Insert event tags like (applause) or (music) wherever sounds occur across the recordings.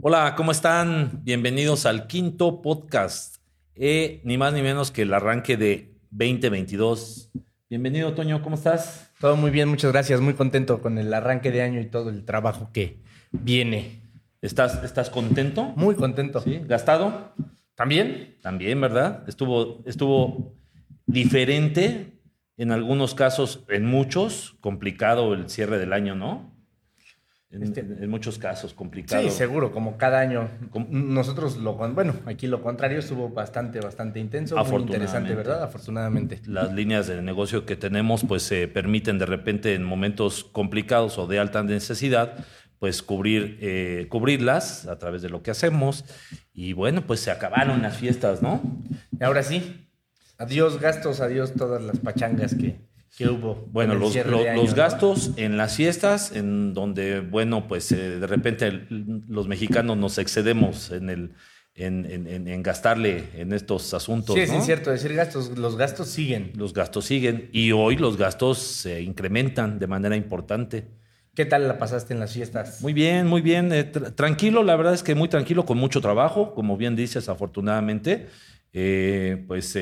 Hola, ¿cómo están? Bienvenidos al quinto podcast, eh, ni más ni menos que el arranque de 2022. Bienvenido, Toño, ¿cómo estás? Todo muy bien, muchas gracias. Muy contento con el arranque de año y todo el trabajo que viene. ¿Estás, estás contento? Muy contento. ¿Sí? ¿Gastado? ¿También? También, ¿verdad? Estuvo, estuvo diferente en algunos casos, en muchos, complicado el cierre del año, ¿no? En, Este- en muchos casos, complicado. Sí, seguro, como cada año. Nosotros lo, bueno, aquí lo contrario estuvo bastante, bastante intenso, muy interesante. ¿verdad? Afortunadamente. Las líneas de negocio que tenemos pues se permiten de repente en momentos complicados o de alta necesidad pues cubrir, eh, cubrirlas a través de lo que hacemos. Y bueno, pues se acabaron las fiestas, ¿no? Y ahora sí, adiós gastos, adiós todas las pachangas que, que hubo. Bueno, los, gastos en las fiestas, en donde, bueno, pues eh, de repente el- los mexicanos nos excedemos en, el, en, en- en- gastarle en estos asuntos. Sí, es ¿no? incierto decir gastos, los gastos siguen. Los gastos siguen y hoy los gastos se incrementan de manera importante. ¿Qué tal la pasaste en las fiestas? Muy bien, muy bien. eh, tra- tranquilo, la verdad es que muy tranquilo, con mucho trabajo, como bien dices, afortunadamente. Eh, pues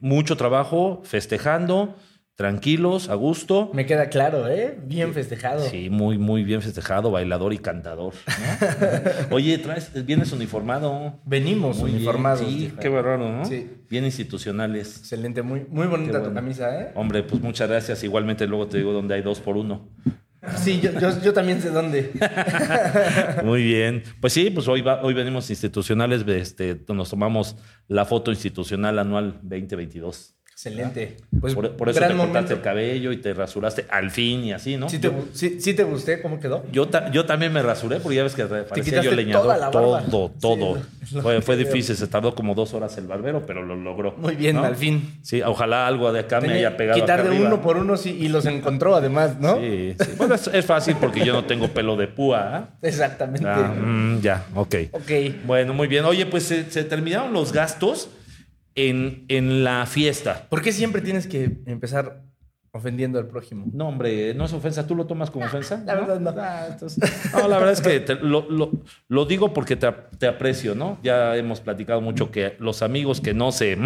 mucho trabajo, festejando, tranquilos, a gusto. Me queda claro, ¿eh? Bien festejado. Sí, muy, muy bien festejado, bailador y cantador. ¿no? (laughs) Oye, traes, vienes uniformado. Venimos Muy bien, uniformados. Sí, qué bárbaro, ¿no? Sí. Bien institucionales. Excelente, muy, muy bonita tu camisa, ¿eh? Hombre, pues muchas gracias. Igualmente luego te digo donde hay dos por uno. Sí, yo, yo, yo también sé dónde. (laughs) Muy bien. Pues sí, pues hoy, va- hoy venimos institucionales, este, nos tomamos la foto institucional anual 2022. Excelente. Pues por, por eso te cortaste el cabello y te rasuraste al fin y así, ¿no? ¿Sí te, yo, sí- sí te gusté? ¿Cómo quedó? yo, ta- yo también me rasuré porque ya ves que parecía yo leñador. Todo, todo. Sí, fue fue difícil, se tardó como dos horas el barbero, pero lo logró. Muy bien, ¿no? al fin. Sí, ojalá algo de acá me haya pegado. quitar de arriba. uno por uno sí, y los encontró además, ¿no? Sí, sí. Bueno, es, es fácil porque yo no tengo pelo de púa. ¿ah? Exactamente. Ah, mm, ya, ok. Ok. Bueno, muy bien. Oye, pues se, se terminaron los gastos en, en la fiesta. ¿Por qué siempre tienes que empezar ofendiendo al prójimo? No, hombre, no es ofensa. ¿Tú lo tomas como ofensa? La verdad no. Ah, entonces- no, la verdad es que te- lo, lo- lo digo porque te, te aprecio, ¿no? Ya hemos platicado mucho que los amigos que no se...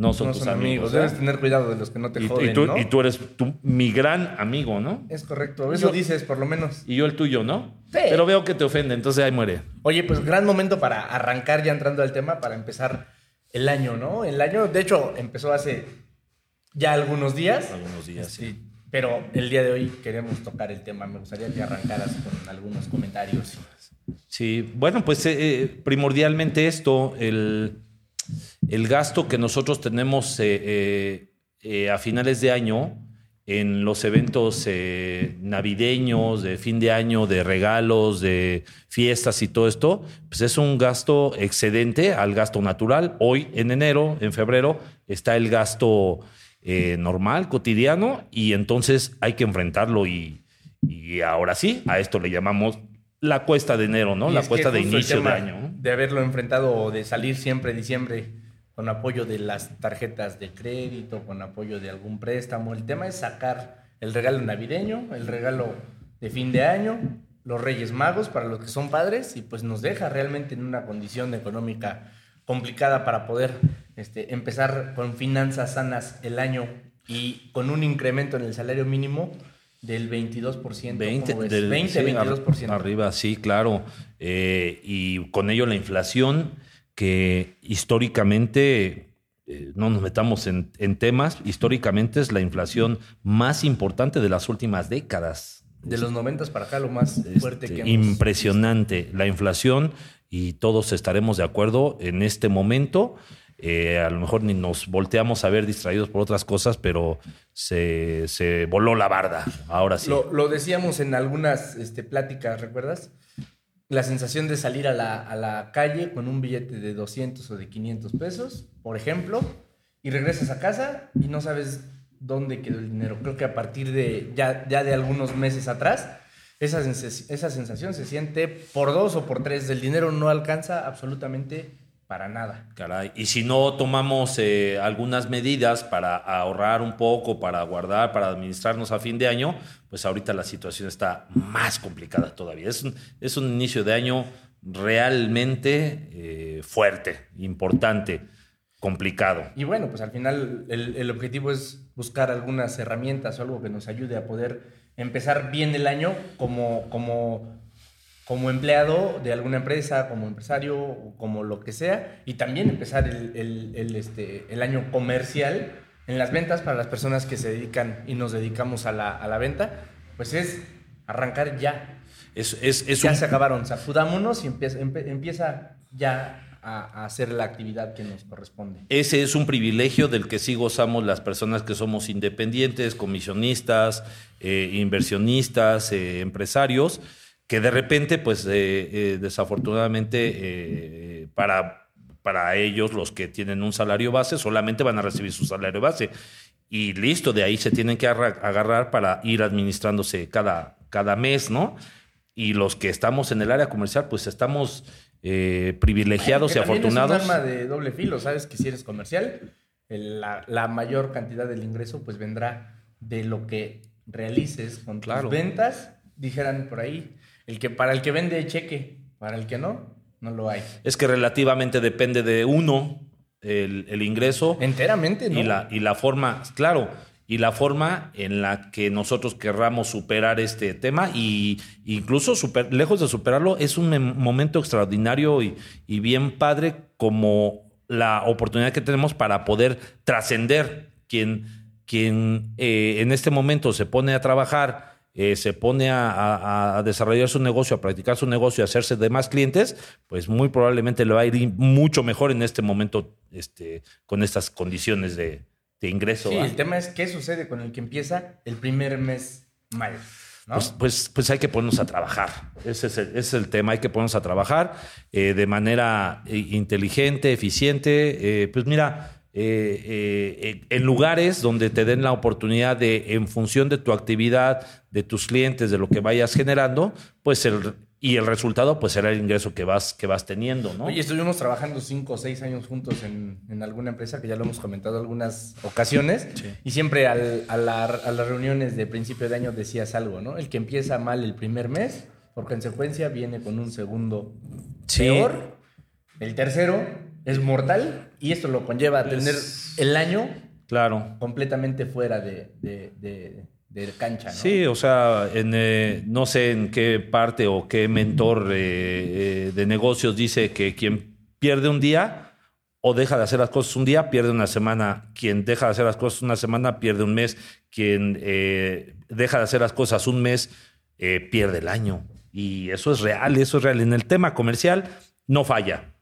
No son no tus son amigos. amigos. ¿eh? Debes tener cuidado de los que no te y, joden, y tú, ¿no? y tú eres tu- mi gran amigo, ¿no? Es correcto. Eso Yo- dices, por lo menos. Y yo el tuyo, ¿no? Sí. Pero veo que te ofende, entonces ahí muere. Oye, pues gran momento para arrancar ya entrando al tema, para empezar el año, ¿no? El año, de hecho, empezó hace ya algunos días. Algunos días, sí. Sí, pero el día de hoy queremos tocar el tema. Me gustaría que arrancaras con algunos comentarios. Sí, bueno, pues eh, eh, primordialmente esto, el, el gasto que nosotros tenemos eh, a finales de año en los eventos eh, navideños, de fin de año, de regalos, de fiestas y todo esto, pues es un gasto excedente al gasto natural. Hoy, en enero, en febrero, está el gasto eh, normal, cotidiano, y entonces hay que enfrentarlo y, y ahora sí, a esto le llamamos la cuesta de enero, ¿no? Y la cuesta de inicio de año. De haberlo enfrentado o de salir siempre diciembre con apoyo de las tarjetas de crédito, con apoyo de algún préstamo. El tema es sacar el regalo navideño, el regalo de fin de año, los Reyes Magos para los que son padres y pues nos deja realmente en una condición económica complicada para poder este, empezar con finanzas sanas el año y con un incremento en el salario mínimo del 22%. 20, ¿cómo ves? del- 20, sí, 22%. ar- Arriba, sí, claro. Eh, y con ello la inflación, que históricamente, eh, no nos metamos en, en temas, históricamente es la inflación más importante de las últimas décadas. De los 90 para acá, lo más fuerte Este, que hemos impresionante la inflación y todos estaremos de acuerdo en este momento. Eh, a lo mejor ni nos volteamos a ver distraídos por otras cosas, pero se, se voló la barda. Ahora sí. Lo, lo decíamos en algunas este, pláticas, ¿recuerdas? La sensación de salir a la, a la calle con un billete de 200 o de 500 pesos, por ejemplo, y regresas a casa y no sabes dónde quedó el dinero. Creo que a partir de ya, ya de algunos meses atrás, esa, esa sensación se siente por dos o por tres. El dinero no alcanza absolutamente para nada. Caray. Y si no tomamos eh, algunas medidas para ahorrar un poco, para guardar, para administrarnos a fin de año, pues ahorita la situación está más complicada todavía. Es un, es un inicio de año realmente eh, fuerte, importante, complicado. Y bueno, pues al final el, el, objetivo es buscar algunas herramientas o algo que nos ayude a poder empezar bien el año como, como, como empleado de alguna empresa, como empresario, o como lo que sea, y también empezar el, el, el, este, el año comercial en las ventas para las personas que se dedican y nos dedicamos a la, a la venta, pues es arrancar ya. Es, es, es ya un- se acabaron, sacudámonos y empieza, empieza ya a, a hacer la actividad que nos corresponde. Ese es un privilegio del que sí gozamos las personas que somos independientes, comisionistas, eh, inversionistas, eh, empresarios, que de repente, pues eh, eh, desafortunadamente, eh, para, para ellos, los que tienen un salario base, solamente van a recibir su salario base. Y listo, de ahí se tienen que arra- agarrar para ir administrándose cada, cada mes, ¿no? Y los que estamos en el área comercial, pues estamos eh, privilegiados y afortunados. Es un arma de doble filo, sabes que si eres comercial, la mayor cantidad del ingreso pues vendrá de lo que realices con Claro. tus ventas, dijeran por ahí, el que para el que vende cheque, para el que no, no lo hay. Es que relativamente depende de uno el, el ingreso Enteramente, ¿no? y, la, y la forma, claro, y la forma en la que nosotros querramos superar este tema y incluso super- lejos de superarlo, es un momento extraordinario y, y bien padre como la oportunidad que tenemos para poder trascender quien, quien eh, en este momento se pone a trabajar eh, se pone a, a- a desarrollar su negocio, a practicar su negocio, a hacerse de más clientes, pues muy probablemente le va a ir mucho mejor en este momento este, con estas condiciones de, de ingreso. Sí, el tema es qué sucede con el que empieza el primer mes mal, ¿no? Pues, pues, pues hay que ponernos a trabajar. Ese es el, ese es el tema. Hay que ponernos a trabajar eh, de manera eh, inteligente, eficiente. Eh, pues mira, eh, eh, eh, en lugares donde te den la oportunidad de, en función de tu actividad, de tus clientes, de lo que vayas generando, pues el y el resultado pues será el ingreso que vas que vas teniendo, ¿no? Oye, estuvimos trabajando cinco o seis años juntos en, en alguna empresa que ya lo hemos comentado algunas ocasiones. Sí. Y siempre al- a, la- a las reuniones de principio de año decías algo, ¿no? El que empieza mal el primer mes, por consecuencia, viene con un segundo Sí. peor. El tercero es mortal y esto lo conlleva a tener Es- el año claro. completamente fuera de, de- de- de cancha, ¿no? Sí, o sea, en, eh, no sé en qué parte o qué mentor eh, eh, de negocios dice que quien pierde un día o deja de hacer las cosas un día, pierde una semana. Quien deja de hacer las cosas una semana, pierde un mes. Quien deja de hacer las cosas un mes, pierde el año. Y eso es real, eso es real. En el tema comercial no falla.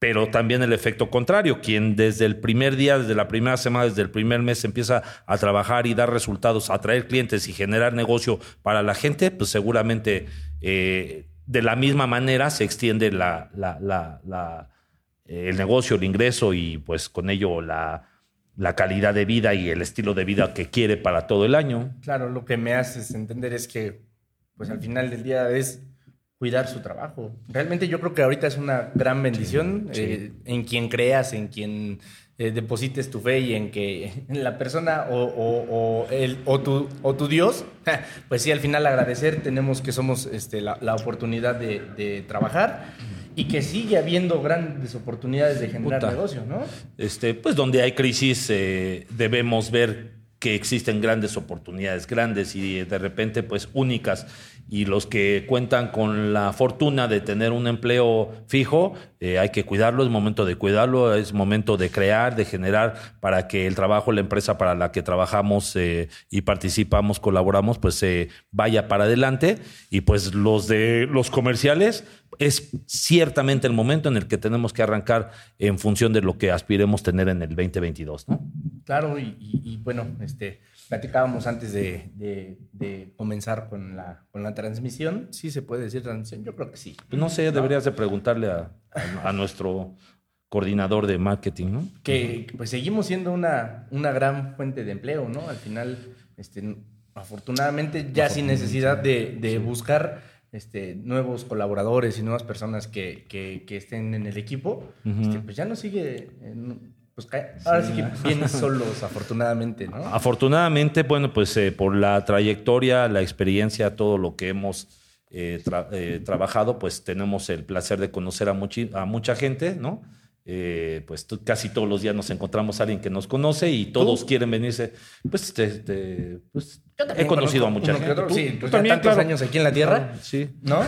Pero también el efecto contrario, quien desde el primer día, desde la primera semana, desde el primer mes empieza a trabajar y dar resultados, atraer clientes y generar negocio para la gente, pues seguramente eh, de la misma manera se extiende la, la- la- la- eh, el negocio, el ingreso y pues con ello la, la calidad de vida y el estilo de vida que quiere para todo el año. Claro, lo que me haces entender es que, pues al final del día es cuidar su trabajo. Realmente yo creo que ahorita es una gran bendición Sí, sí. eh, en quien creas, en quien eh, deposites tu fe y en que en la persona o, o- o el, o, tu, o tu Dios, (laughs) pues sí, al final agradecer, tenemos que somos este, la, la oportunidad de, de trabajar y que sigue habiendo grandes oportunidades de generar Puta. negocio, ¿no? este, pues donde hay crisis eh, debemos ver que existen grandes oportunidades, grandes y de repente pues únicas. Y los que cuentan con la fortuna de tener un empleo fijo, eh, hay que cuidarlo, es momento de cuidarlo, es momento de crear, de generar para que el trabajo, la empresa para la que trabajamos eh, y participamos, colaboramos, pues eh, vaya para adelante. Y pues los de los comerciales, es ciertamente el momento en el que tenemos que arrancar en función de lo que aspiremos tener en el 2022, ¿no? Claro, y, y- y, bueno, este, platicábamos antes de, de- de comenzar con la, con la transmisión. ¿Sí se puede decir transmisión? Yo creo que sí. Pues no sé, deberías de preguntarle a, a- a nuestro coordinador de marketing, ¿no? Que pues seguimos siendo una, una gran fuente de empleo, ¿no? Al final, este, afortunadamente, ya sin necesidad de, de buscar este, nuevos colaboradores y nuevas personas que, que- que estén en el equipo, este, pues ya no sigue... pues ahora sí que vienen solos, afortunadamente, ¿no? Afortunadamente, bueno, pues eh, por la trayectoria, la experiencia, todo lo que hemos eh, trabajado, pues tenemos el placer de conocer a, a mucha gente, ¿no? Eh, pues casi todos los días nos encontramos a alguien que nos conoce y todos quieren venirse. Pues, este, pues he conocido a mucha gente. sí, pues también, tantos años aquí en la Tierra. sí. ¿No?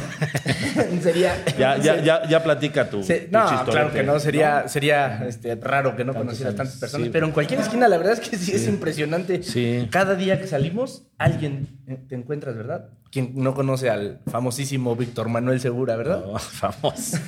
(laughs) sería... (laughs) Ya, ya, ya, ya platica tu, No, claro que no. Sería, sería este, raro que no conocieras tantas personas. pero en cualquier esquina, la verdad es que sí, es impresionante. Cada día que salimos, alguien te encuentras, ¿verdad? Quien no conoce al famosísimo Víctor Manuel Segura, ¿verdad? No, (laughs) famoso.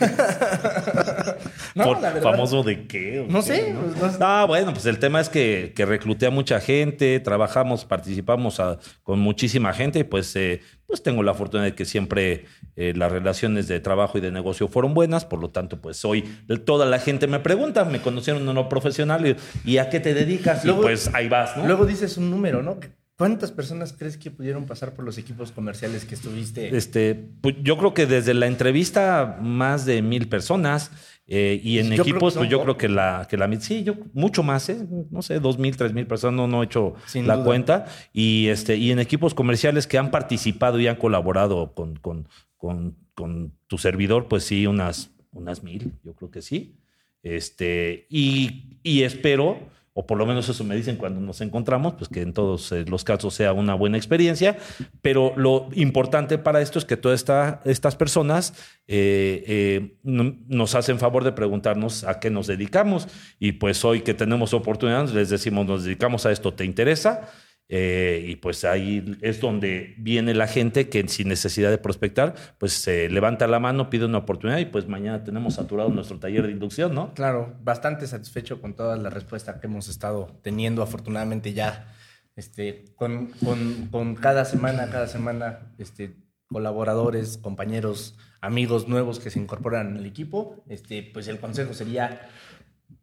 ¿Famoso de qué? No sé. Pues, ah, bueno, pues el tema es que, que recluté a mucha gente, trabajamos, participamos con muchísima gente y pues, eh, pues tengo la fortuna de que siempre eh, las relaciones de trabajo y de negocio fueron buenas, por lo tanto, pues hoy toda la gente me pregunta, me conocieron en lo profesional y, a qué te dedicas y pues ahí vas, ¿no? Luego dices un número, ¿no? ¿Cuántas personas crees que pudieron pasar por los equipos comerciales que estuviste? Este, pues yo creo que desde la entrevista más de mil personas. Eh, y en equipos, pues yo creo que la, que la sí, yo mucho más, ¿eh? no sé, dos mil, tres mil personas, no, no he hecho la cuenta. Y este, y en equipos comerciales que han participado y han colaborado con, con, con, con tu servidor, pues sí, unas, unas mil, yo creo que sí. Este, y, y espero o por lo menos eso me dicen cuando nos encontramos, pues que en todos eh, los casos sea una buena experiencia, pero lo importante para esto es que todas estas personas eh, eh, nos hacen favor de preguntarnos a qué nos dedicamos y pues hoy que tenemos oportunidades les decimos nos dedicamos a esto, ¿te interesa? Eh, y pues ahí es donde viene la gente que sin necesidad de prospectar, pues se levanta la mano, pide una oportunidad y pues mañana tenemos saturado nuestro taller de inducción, ¿no? Claro, bastante satisfecho con toda la respuesta que hemos estado teniendo, afortunadamente ya, este, con, con, con cada semana, cada semana, este, colaboradores, compañeros, amigos nuevos que se incorporan al equipo, este, pues el consejo sería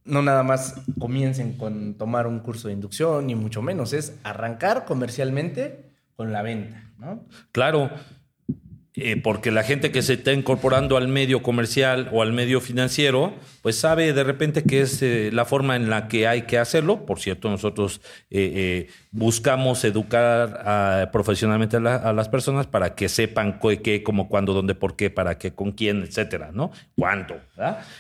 no nada más comiencen con tomar un curso de inducción, ni mucho menos, es arrancar comercialmente con la venta, ¿no? Claro, eh, porque la gente que se está incorporando al medio comercial o al medio financiero, pues sabe de repente que es eh, la forma en la que hay que hacerlo. Por cierto, nosotros eh, buscamos educar profesionalmente a, las personas para que sepan qué, cómo, cuándo, dónde, por qué, para qué, con quién, etcétera, ¿no? Cuánto.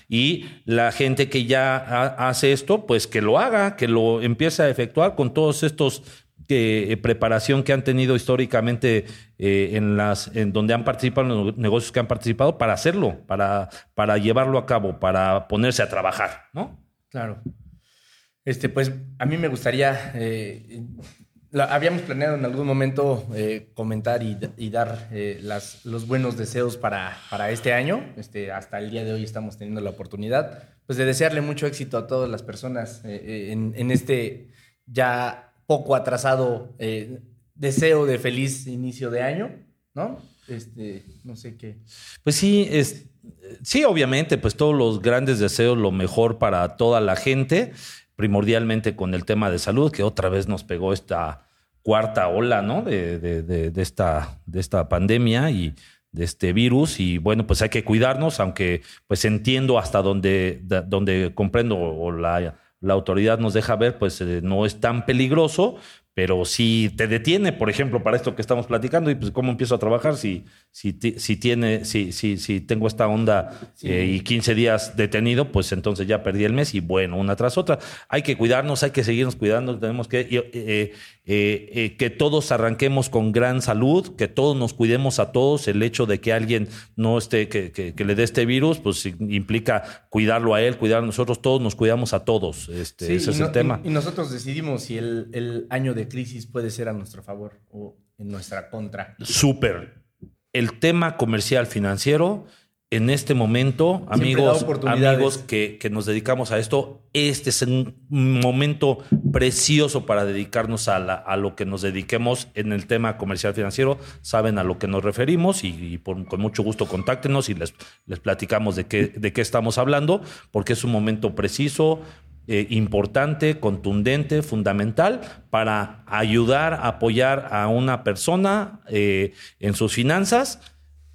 Y la gente que ya hace esto, pues que lo haga, que lo empiece a efectuar con todos estos eh, preparación que han tenido históricamente eh, en las en donde han participado, en los negocios que han participado, para hacerlo, para, para llevarlo a cabo, para ponerse a trabajar, ¿no? Claro. Este, pues a mí me gustaría, eh, habíamos planeado en algún momento comentar y, dar las, los buenos deseos para, para este año. Este, hasta el día de hoy estamos teniendo la oportunidad pues, de desearle mucho éxito a todas las personas en este ya poco atrasado eh, deseo de feliz inicio de año, ¿no? Este, no sé qué. Pues sí, es, sí, obviamente, pues todos los grandes deseos, lo mejor para toda la gente, primordialmente con el tema de salud, que otra vez nos pegó esta cuarta ola, ¿no? De, de, esta, de esta pandemia y de este virus y bueno, pues hay que cuidarnos, aunque pues entiendo hasta donde, donde comprendo o la la autoridad nos deja ver, pues eh, no es tan peligroso, pero si te detiene, por ejemplo, para esto que estamos platicando, y pues cómo empiezo a trabajar si, si, si tiene, si, si, si tengo esta onda eh, y 15 días detenido, pues entonces ya perdí el mes y bueno, una tras otra. Hay que cuidarnos, hay que seguirnos cuidando, tenemos que eh, eh, que todos arranquemos con gran salud, que todos nos cuidemos a todos. El hecho de que alguien no esté, que, que, le dé este virus, pues implica cuidarlo a él, cuidar a nosotros, todos nos cuidamos a todos. Este, ese es el tema. Y, nosotros decidimos si el, el año de crisis puede ser a nuestro favor o en nuestra contra. Súper. El tema comercial financiero, en este momento, amigos, amigos que, que, nos dedicamos a esto, este es un momento precioso para dedicarnos a, a lo que nos dediquemos en el tema comercial financiero. Saben a lo que nos referimos y, con mucho gusto contáctenos y les, les platicamos de qué, de qué estamos hablando, porque es un momento preciso, eh, importante, contundente, fundamental para ayudar, apoyar a una persona eh, en sus finanzas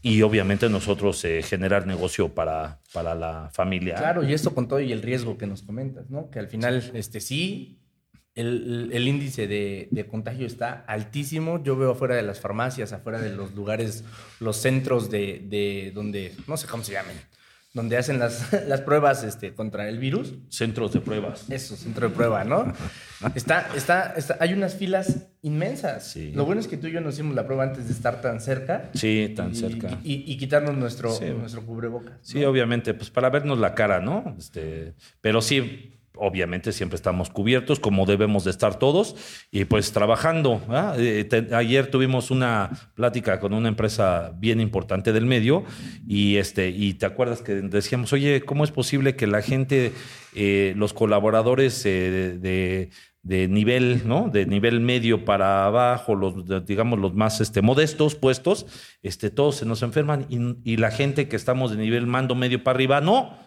y obviamente nosotros eh, generar negocio para, para la familia. Claro, y esto con todo y el riesgo que nos comentas, ¿no? Que al final, este sí, el, el índice de, de contagio está altísimo. Yo veo afuera de las farmacias, afuera de los lugares, los centros de, de donde, no sé cómo se llamen, donde hacen las, (laughs) las pruebas este, contra el virus. Centros de pruebas. Eso, centro de prueba, ¿no? (laughs) Está, está, está, hay unas filas inmensas. Sí. Lo bueno es que tú y yo nos hicimos la prueba antes de estar tan cerca. Sí, tan y, cerca. Y, y quitarnos nuestro, Sí. nuestro cubrebocas. Sí, obviamente, pues para vernos la cara, ¿no? Este, pero sí, obviamente siempre estamos cubiertos, como debemos de estar todos, y pues trabajando. Eh, ayer tuvimos una plática con una empresa bien importante del medio, y este, y te acuerdas que decíamos, oye, ¿cómo es posible que la gente, eh, los colaboradores eh, de, de nivel, ¿no? De nivel medio para abajo, los, digamos, los más este, modestos puestos, este, todos se nos enferman y, y la gente que estamos de nivel mando medio para arriba, no.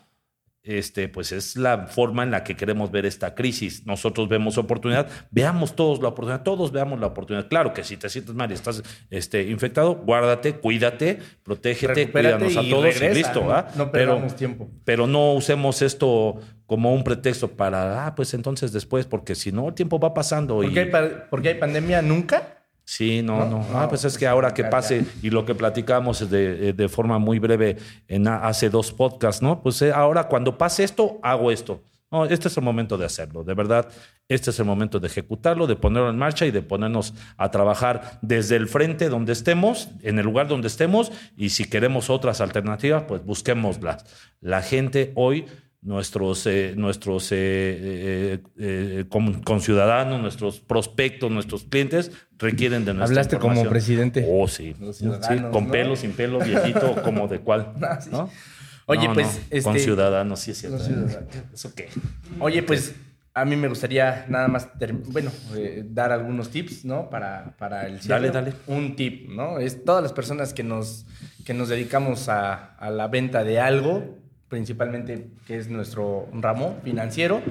Este, pues es la forma en la que queremos ver esta crisis. Nosotros vemos oportunidad, veamos todos la oportunidad, todos veamos la oportunidad. Claro que si te sientes mal y estás este, infectado, guárdate, cuídate, protégete, Recupérate cuídanos a y todos y listo. no- ¿va? no pero, perdamos tiempo. pero no usemos esto como un pretexto para, ah, pues entonces después, porque si no, el tiempo va pasando. y... ¿Por qué hay, pa- por qué hay pandemia nunca? Sí, no, No, ah, pues es que ahora que pase y lo que platicamos de, de forma muy breve en hace dos podcasts, ¿no? Pues eh, ahora cuando pase esto, hago esto. No, este es el momento de hacerlo, de verdad. Este es el momento de ejecutarlo, de ponerlo en marcha y de ponernos a trabajar desde el frente donde estemos, en el lugar donde estemos, y si queremos otras alternativas, pues busquémoslas. La gente hoy nuestros, eh, nuestros eh, eh, eh, con- conciudadanos, nuestros prospectos, nuestros clientes requieren de nuestra Hablaste como presidente. Oh, sí. Con ¿no? pelo, sin pelo, viejito, (laughs) como de cuál. Sí. ¿no? Oye, pues, este- Con ciudadanos, sí es cierto. ¿Eso qué? Oye, pues a mí me gustaría nada más, bueno, eh, dar algunos tips, ¿no? Para, para el cierre. Dale, dale. Un tip, ¿no? Es todas las personas que nos, que nos dedicamos a, a la venta de algo, principalmente que es nuestro ramo financiero,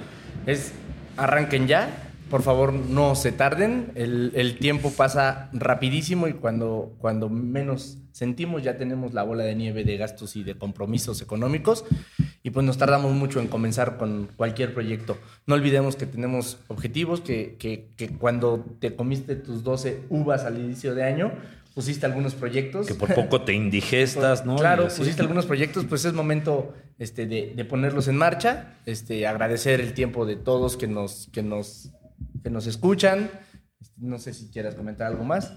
es arranquen ya. Por favor, no se tarden. El, el tiempo pasa rapidísimo y cuando, cuando menos sentimos ya tenemos la bola de nieve de gastos y de compromisos económicos y pues nos tardamos mucho en comenzar con cualquier proyecto. No olvidemos que tenemos objetivos, que, que, que cuando te comiste tus 12 uvas al inicio de año, pusiste algunos proyectos. Que por poco te indigestas, (laughs) ¿no? Claro, pusiste algunos proyectos, pues es momento este, de, de ponerlos en marcha, este, agradecer el tiempo de todos que nos, que nos, que nos escuchan. Este, No sé si quieras comentar algo más.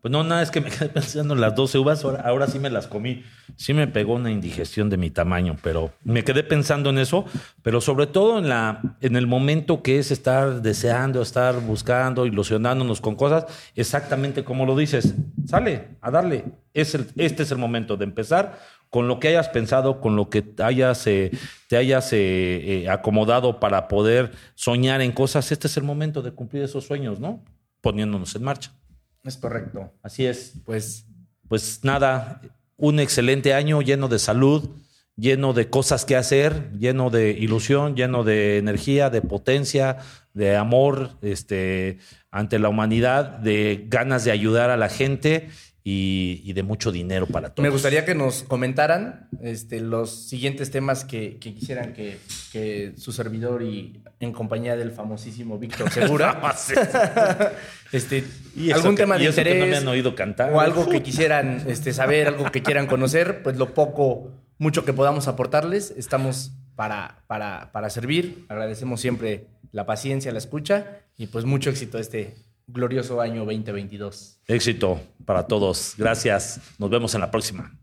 Pues no, nada, es que me quedé (laughs) pensando en las 12 uvas, ahora, ahora sí me las comí. Sí me pegó una indigestión de mi tamaño, pero me quedé pensando en eso, pero sobre todo en, la, en el momento que es estar deseando, estar buscando, ilusionándonos con cosas, exactamente como lo dices. Sale, a darle. Es el- este es el momento de empezar con lo que hayas pensado, con lo que hayas, eh, te hayas eh, eh, acomodado para poder soñar en cosas. Este es el momento de cumplir esos sueños, ¿no? Poniéndonos en marcha. Es correcto. Así es. Pues Pues nada, un excelente año lleno de salud, lleno de cosas que hacer, lleno de ilusión, lleno de energía, de potencia, de amor este, ante la humanidad, de ganas de ayudar a la gente y, y de mucho dinero para todos. me gustaría que nos comentaran este, los siguientes temas que, que quisieran que, que su servidor y en compañía del famosísimo Víctor Segura, (laughs) (laughs) este, Y algún que- tema de y eso que interés no me han oído cantar. o algo que quisieran este, saber, algo que quieran conocer, pues lo poco, mucho que podamos aportarles, estamos para, para, para servir. Agradecemos siempre la paciencia, la escucha y pues mucho éxito este glorioso año 2022. Éxito para todos. Gracias. Nos vemos en la próxima.